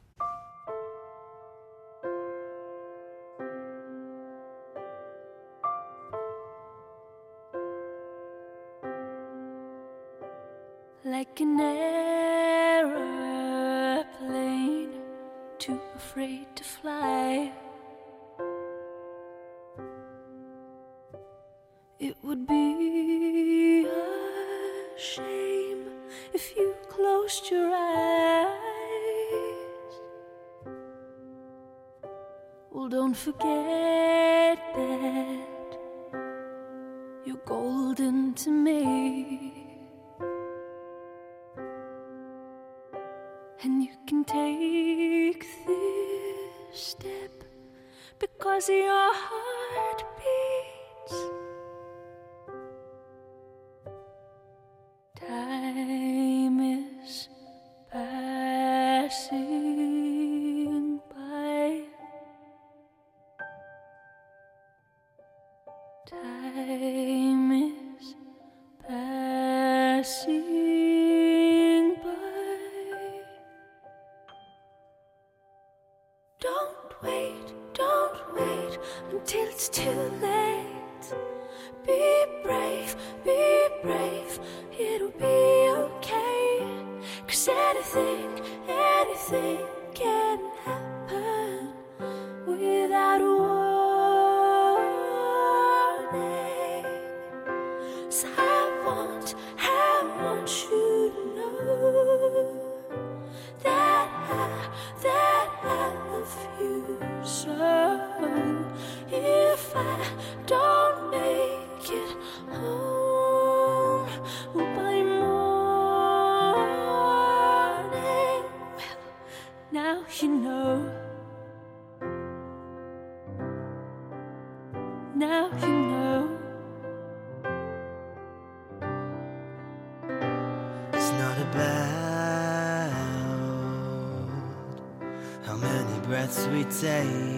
Sweet we take.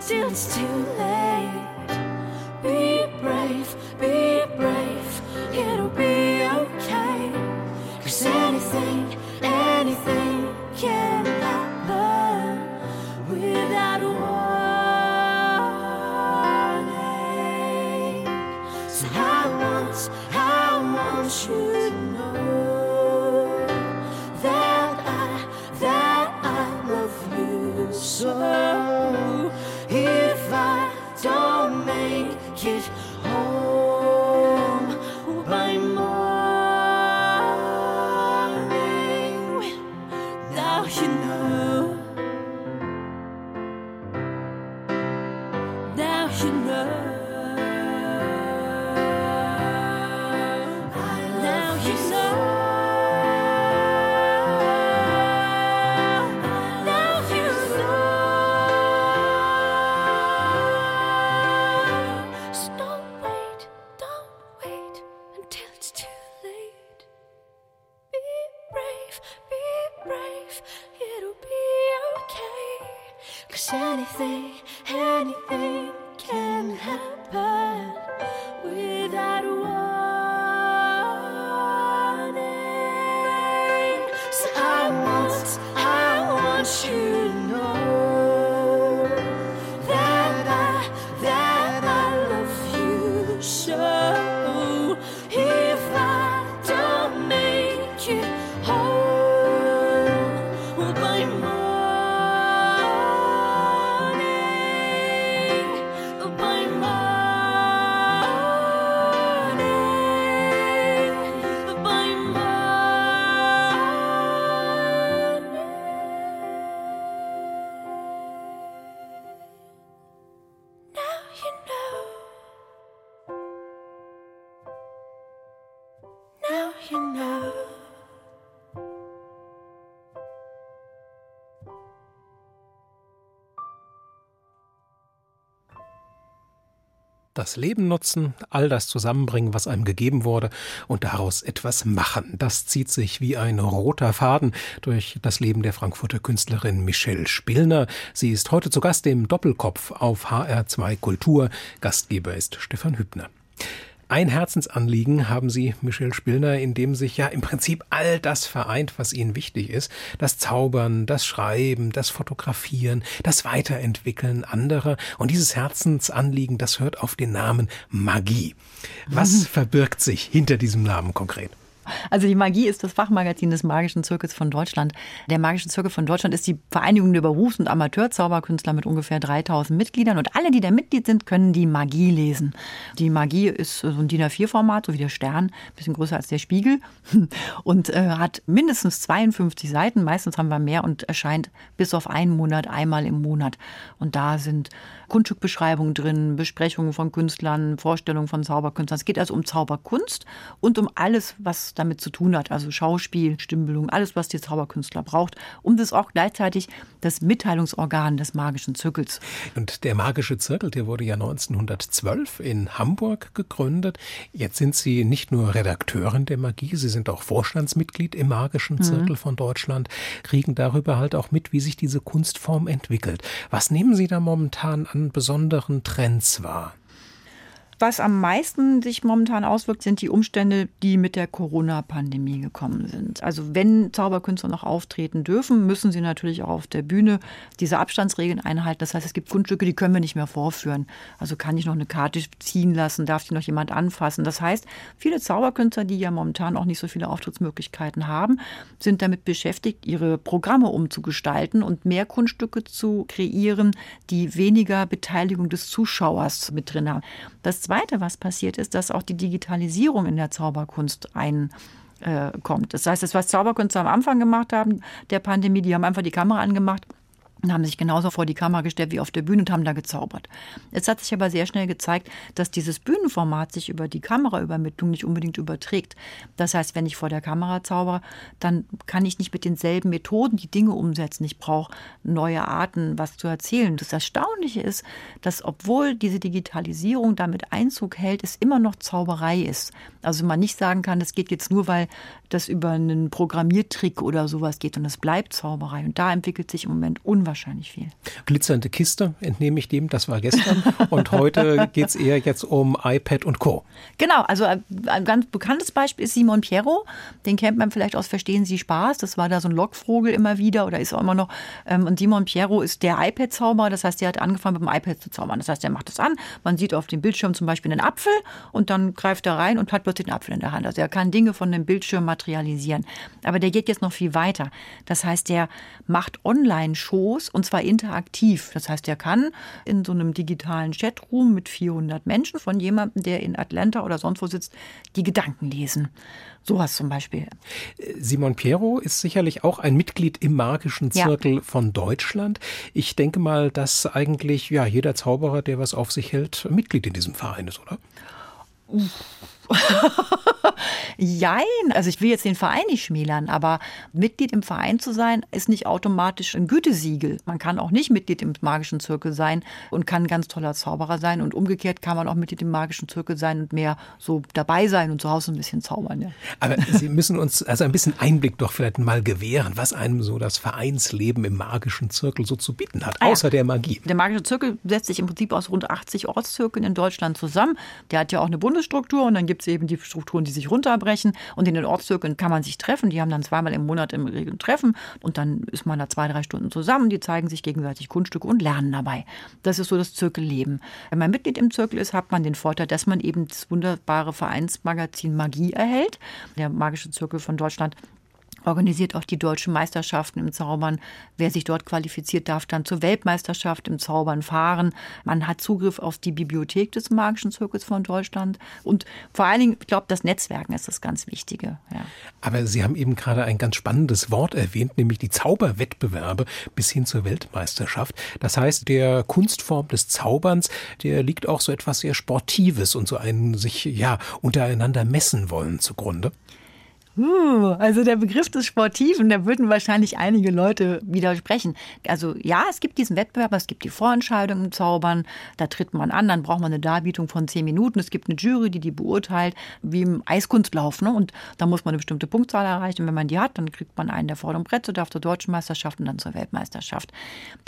Until it's too late. Das Leben nutzen, all das zusammenbringen, was einem gegeben wurde und daraus etwas machen. Das zieht sich wie ein roter Faden durch das Leben der Frankfurter Künstlerin Michelle Spillner. Sie ist heute zu Gast im Doppelkopf auf HR2 Kultur. Gastgeber ist Stefan Hübner. Ein Herzensanliegen haben Sie, Michelle Spillner, in dem sich ja im Prinzip all das vereint, was Ihnen wichtig ist. Das Zaubern, das Schreiben, das Fotografieren, das Weiterentwickeln anderer. Und dieses Herzensanliegen, das hört auf den Namen Magie. Was verbirgt sich hinter diesem Namen konkret? Also die Magie ist das Fachmagazin des Magischen Zirkels von Deutschland. Der Magische Zirkel von Deutschland ist die Vereinigung der Berufs- und Amateurzauberkünstler mit ungefähr 3000 Mitgliedern und alle, die da Mitglied sind, können die Magie lesen. Die Magie ist so ein DIN A4-Format, so wie der Stern, ein bisschen größer als der Spiegel [LAUGHS] und äh, hat mindestens 52 Seiten, meistens haben wir mehr und erscheint bis auf einen Monat einmal im Monat. Und da sind Kunststückbeschreibungen drin, Besprechungen von Künstlern, Vorstellungen von Zauberkünstlern. Es geht also um Zauberkunst und um alles, was damit zu tun hat, also Schauspiel, Stimmbildung, alles, was die Zauberkünstler braucht. Und das ist auch gleichzeitig das Mitteilungsorgan des magischen Zirkels. Und der magische Zirkel, der wurde ja 1912 in Hamburg gegründet. Jetzt sind Sie nicht nur Redakteurin der Magie, Sie sind auch Vorstandsmitglied im magischen Zirkel mhm. von Deutschland, kriegen darüber halt auch mit, wie sich diese Kunstform entwickelt. Was nehmen Sie da momentan an besonderen Trends wahr? Was am meisten sich momentan auswirkt, sind die Umstände, die mit der Corona-Pandemie gekommen sind. Also wenn Zauberkünstler noch auftreten dürfen, müssen sie natürlich auch auf der Bühne diese Abstandsregeln einhalten. Das heißt, es gibt Kunststücke, die können wir nicht mehr vorführen. Also kann ich noch eine Karte ziehen lassen, darf die noch jemand anfassen. Das heißt, viele Zauberkünstler, die ja momentan auch nicht so viele Auftrittsmöglichkeiten haben, sind damit beschäftigt, ihre Programme umzugestalten und mehr Kunststücke zu kreieren, die weniger Beteiligung des Zuschauers mit drin haben. Das Zweite, was passiert ist, dass auch die Digitalisierung in der Zauberkunst ein kommt. Das heißt, das, was Zauberkünstler am Anfang gemacht haben, der Pandemie, die haben einfach die Kamera angemacht und haben sich genauso vor die Kamera gestellt wie auf der Bühne und haben da gezaubert. Es hat sich aber sehr schnell gezeigt, dass dieses Bühnenformat sich über die Kameraübermittlung nicht unbedingt überträgt. Das heißt, wenn ich vor der Kamera zauber, dann kann ich nicht mit denselben Methoden die Dinge umsetzen. Ich brauche neue Arten, was zu erzählen. Das Erstaunliche ist, dass obwohl diese Digitalisierung damit Einzug hält, es immer noch Zauberei ist. Also man nicht sagen kann, das geht jetzt nur, weil das über einen Programmiertrick oder sowas geht und es bleibt Zauberei. Und da entwickelt sich im Moment unwahrscheinlich viel. Glitzernde Kiste entnehme ich dem, das war gestern. und heute geht es eher jetzt um iPad und Co. Genau, also ein ganz bekanntes Beispiel ist Simon Piero. Den kennt man vielleicht aus Verstehen Sie Spaß. Das war da so ein Lockvogel immer wieder oder ist auch immer noch. Ähm, und Simon Piero ist der iPad-Zauberer. Das heißt, der hat angefangen mit dem iPad zu zaubern. Das heißt, er macht das an. Man sieht auf dem Bildschirm zum Beispiel einen Apfel und dann greift er rein und hat plötzlich den Apfel in der Hand. Also er kann Dinge von dem Bildschirm materialisieren. Aber der geht jetzt noch viel weiter. Das heißt, der macht Online-Shows und zwar interaktiv. Das heißt, er kann in so einem digitalen Chatroom mit 400 Menschen von jemandem, der in Atlanta oder sonst wo sitzt, die Gedanken lesen. Sowas zum Beispiel. Simon Piero ist sicherlich auch ein Mitglied im magischen Ja. Zirkel von Deutschland. Ich denke mal, dass eigentlich ja jeder Zauberer, der was auf sich hält, Mitglied in diesem Verein ist, oder? Jein, also ich will jetzt den Verein nicht schmälern, aber Mitglied im Verein zu sein, ist nicht automatisch ein Gütesiegel. Man kann auch nicht Mitglied im magischen Zirkel sein und kann ein ganz toller Zauberer sein und umgekehrt kann man auch Mitglied im magischen Zirkel sein und mehr so dabei sein und zu Hause ein bisschen zaubern. Ja. Aber Sie müssen uns also ein bisschen Einblick doch vielleicht mal gewähren, was einem so das Vereinsleben im magischen Zirkel so zu bieten hat, Ah ja. außer der Magie. Der magische Zirkel setzt sich im Prinzip aus rund 80 Ortszirkeln in Deutschland zusammen. Der hat ja auch eine Bundesstruktur und dann gibt es eben die Strukturen, die sich runterbrechen. Und in den Ortszirkeln kann man sich treffen. Die haben dann zweimal im Monat im Regel ein Treffen und dann ist man da zwei, drei Stunden zusammen. Die zeigen sich gegenseitig Kunststücke und lernen dabei. Das ist so das Zirkelleben. Wenn man Mitglied im Zirkel ist, hat man den Vorteil, dass man eben das wunderbare Vereinsmagazin Magie erhält. Der magische Zirkel von Deutschland organisiert auch die deutschen Meisterschaften im Zaubern. Wer sich dort qualifiziert, darf dann zur Weltmeisterschaft im Zaubern fahren. Man hat Zugriff auf die Bibliothek des Magischen Zirkels von Deutschland. Und vor allen Dingen, ich glaube, das Netzwerken ist das ganz Wichtige. Ja. Aber Sie haben eben gerade ein ganz spannendes Wort erwähnt, nämlich die Zauberwettbewerbe bis hin zur Weltmeisterschaft. Das heißt, der Kunstform des Zauberns, der liegt auch so etwas sehr Sportives und so ein sich ja untereinander messen wollen zugrunde. Also der Begriff des Sportiven, da würden wahrscheinlich einige Leute widersprechen. Also ja, es gibt diesen Wettbewerb, es gibt die Vorentscheidung im Zaubern, da tritt man an, dann braucht man eine Darbietung von zehn Minuten, es gibt eine Jury, die die beurteilt, wie im Eiskunstlauf. Ne? Und da muss man eine bestimmte Punktzahl erreichen. Und wenn man die hat, dann kriegt man einen der vorderen Plätze, darf zur deutschen Meisterschaft und dann zur Weltmeisterschaft.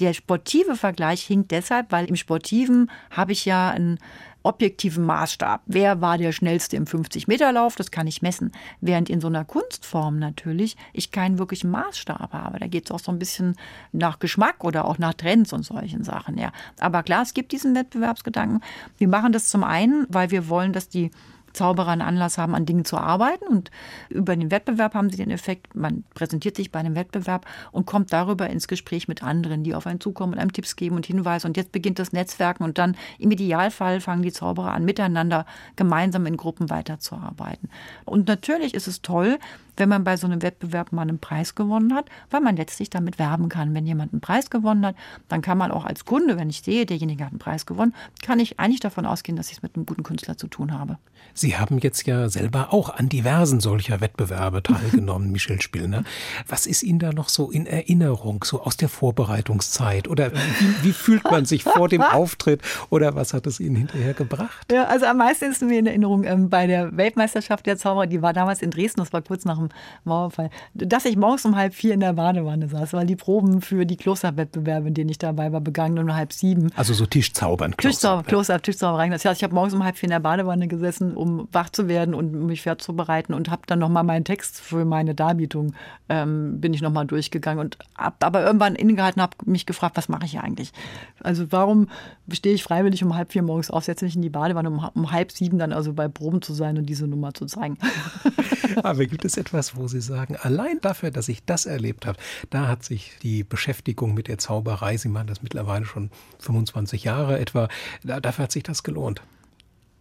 Der sportive Vergleich hinkt deshalb, weil im Sportiven habe ich ja ein objektiven Maßstab. Wer war der schnellste im 50-Meter-Lauf? Das kann ich messen. Während in so einer Kunstform natürlich ich keinen wirklichen Maßstab habe. Da geht es auch so ein bisschen nach Geschmack oder auch nach Trends und solchen Sachen. Ja. Aber klar, es gibt diesen Wettbewerbsgedanken. Wir machen das zum einen, weil wir wollen, dass die Zauberer einen Anlass haben, an Dingen zu arbeiten. Und über den Wettbewerb haben sie den Effekt, man präsentiert sich bei einem Wettbewerb und kommt darüber ins Gespräch mit anderen, die auf einen zukommen und einem Tipps geben und Hinweise. Und jetzt beginnt das Netzwerken und dann im Idealfall fangen die Zauberer an, miteinander gemeinsam in Gruppen weiterzuarbeiten. Und natürlich ist es toll, wenn man bei so einem Wettbewerb mal einen Preis gewonnen hat, weil man letztlich damit werben kann. Wenn jemand einen Preis gewonnen hat, dann kann man auch als Kunde, wenn ich sehe, derjenige hat einen Preis gewonnen, kann ich eigentlich davon ausgehen, dass ich es mit einem guten Künstler zu tun habe. Sie haben jetzt ja selber auch an diversen solcher Wettbewerbe teilgenommen, [LAUGHS] Michel Spillner. Was ist Ihnen da noch so in Erinnerung, so aus der Vorbereitungszeit? Oder wie, wie fühlt man sich vor dem [LAUGHS] Auftritt? Oder was hat es Ihnen hinterher gebracht? Ja, also am meisten ist mir in Erinnerung ähm, bei der Weltmeisterschaft der Zauberer, die war damals in Dresden, das war kurz nach dem Mauerfall, dass ich morgens um halb vier in der Badewanne saß, weil die Proben für die Klosterwettbewerbe, in denen ich dabei war, begannen um halb sieben. Also so Tischzaubern. Tischzauber, Kloster, Tischzauberei. Das heißt, ich habe morgens um halb vier in der Badewanne gesessen, um wach zu werden und mich vorzubereiten und habe dann nochmal meinen Text für meine Darbietung, ähm, bin ich nochmal durchgegangen und hab aber irgendwann innegehalten, habe mich gefragt, was mache ich hier eigentlich? Also warum stehe ich freiwillig um halb vier morgens auf, setze mich in die Badewanne, um, um halb sieben dann also bei Proben zu sein und diese Nummer zu zeigen? [LAUGHS] Aber gibt es etwas, wo Sie sagen, allein dafür, dass ich das erlebt habe, da hat sich die Beschäftigung mit der Zauberei, Sie machen das mittlerweile schon 25 Jahre etwa, da, dafür hat sich das gelohnt.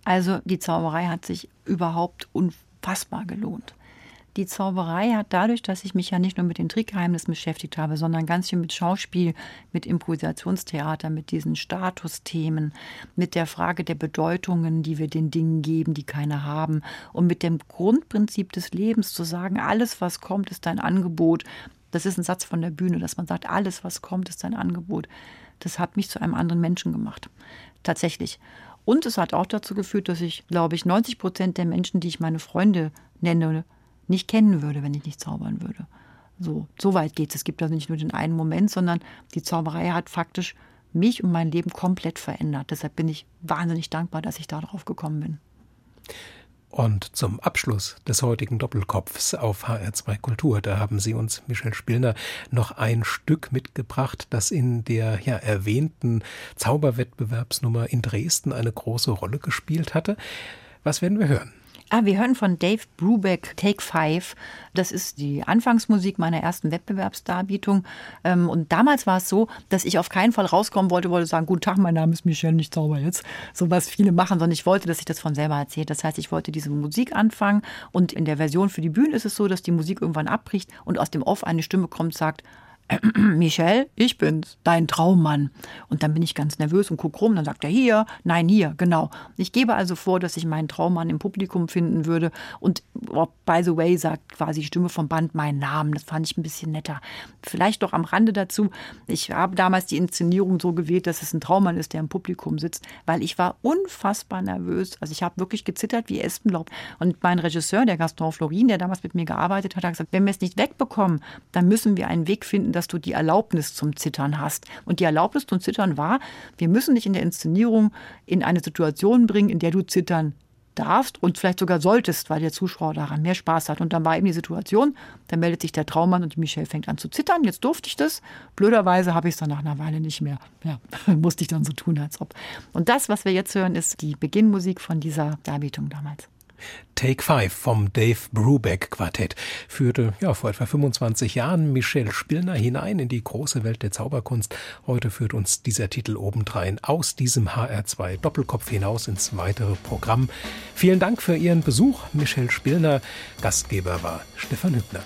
Also die Zauberei hat sich überhaupt unfassbar gelohnt. Die Zauberei hat dadurch, dass ich mich ja nicht nur mit den Trickgeheimnissen beschäftigt habe, sondern ganz viel mit Schauspiel, mit Improvisationstheater, mit diesen Statusthemen, mit der Frage der Bedeutungen, die wir den Dingen geben, die keine haben, und mit dem Grundprinzip des Lebens zu sagen, alles, was kommt, ist ein Angebot. Das ist ein Satz von der Bühne, dass man sagt, alles, was kommt, ist ein Angebot. Das hat mich zu einem anderen Menschen gemacht. Tatsächlich. Und es hat auch dazu geführt, dass ich, glaube ich, 90 Prozent der Menschen, die ich meine Freunde nenne, nicht kennen würde, wenn ich nicht zaubern würde. So, so weit geht es. Es gibt also nicht nur den einen Moment, sondern die Zauberei hat faktisch mich und mein Leben komplett verändert. Deshalb bin ich wahnsinnig dankbar, dass ich da drauf gekommen bin. Und zum Abschluss des heutigen Doppelkopfs auf HR2 Kultur, da haben Sie uns, Michel Spillner, noch ein Stück mitgebracht, das in der ja erwähnten Zauberwettbewerbsnummer in Dresden eine große Rolle gespielt hatte. Was werden wir hören? Ah, wir hören von Dave Brubeck Take Five. Das ist die Anfangsmusik meiner ersten Wettbewerbsdarbietung. Ähm, und damals war es so, dass ich auf keinen Fall rauskommen wollte, wollte sagen, guten Tag, mein Name ist Michelle, nicht Zauber jetzt. So was viele machen, sondern ich wollte, dass ich das von selber erzählt. Das heißt, ich wollte diese Musik anfangen und in der Version für die Bühne ist es so, dass die Musik irgendwann abbricht und aus dem Off eine Stimme kommt, sagt, [CLEARS THROAT] Michelle, ich bin's, dein Traummann. Und dann bin ich ganz nervös und gucke rum. Dann sagt er hier, nein, hier, genau. Ich gebe also vor, dass ich meinen Traummann im Publikum finden würde. Und oh, by the way sagt quasi die Stimme vom Band meinen Namen. Das fand ich ein bisschen netter. Vielleicht doch am Rande dazu. Ich habe damals die Inszenierung so gewählt, dass es ein Traummann ist, der im Publikum sitzt, weil ich war unfassbar nervös. Also ich habe wirklich gezittert wie Espenlaub. Und mein Regisseur, der Gaston Florin, der damals mit mir gearbeitet hat, hat gesagt, wenn wir es nicht wegbekommen, dann müssen wir einen Weg finden, dass du die Erlaubnis zum Zittern hast. Und die Erlaubnis zum Zittern war, wir müssen dich in der Inszenierung in eine Situation bringen, in der du zittern darfst und vielleicht sogar solltest, weil der Zuschauer daran mehr Spaß hat. Und dann war eben die Situation, dann meldet sich der Traummann und die Michelle fängt an zu zittern. Jetzt durfte ich das. Blöderweise habe ich es dann nach einer Weile nicht mehr. Ja, [LAUGHS] musste ich dann so tun, als ob. Und das, was wir jetzt hören, ist die Beginnmusik von dieser Darbietung damals. Take Five vom Dave Brubeck Quartett führte ja vor etwa 25 Jahren Michel Spillner hinein in die große Welt der Zauberkunst. Heute führt uns dieser Titel obendrein aus diesem HR2 Doppelkopf hinaus ins weitere Programm. Vielen Dank für Ihren Besuch, Michel Spillner. Gastgeber war Stefan Hübner.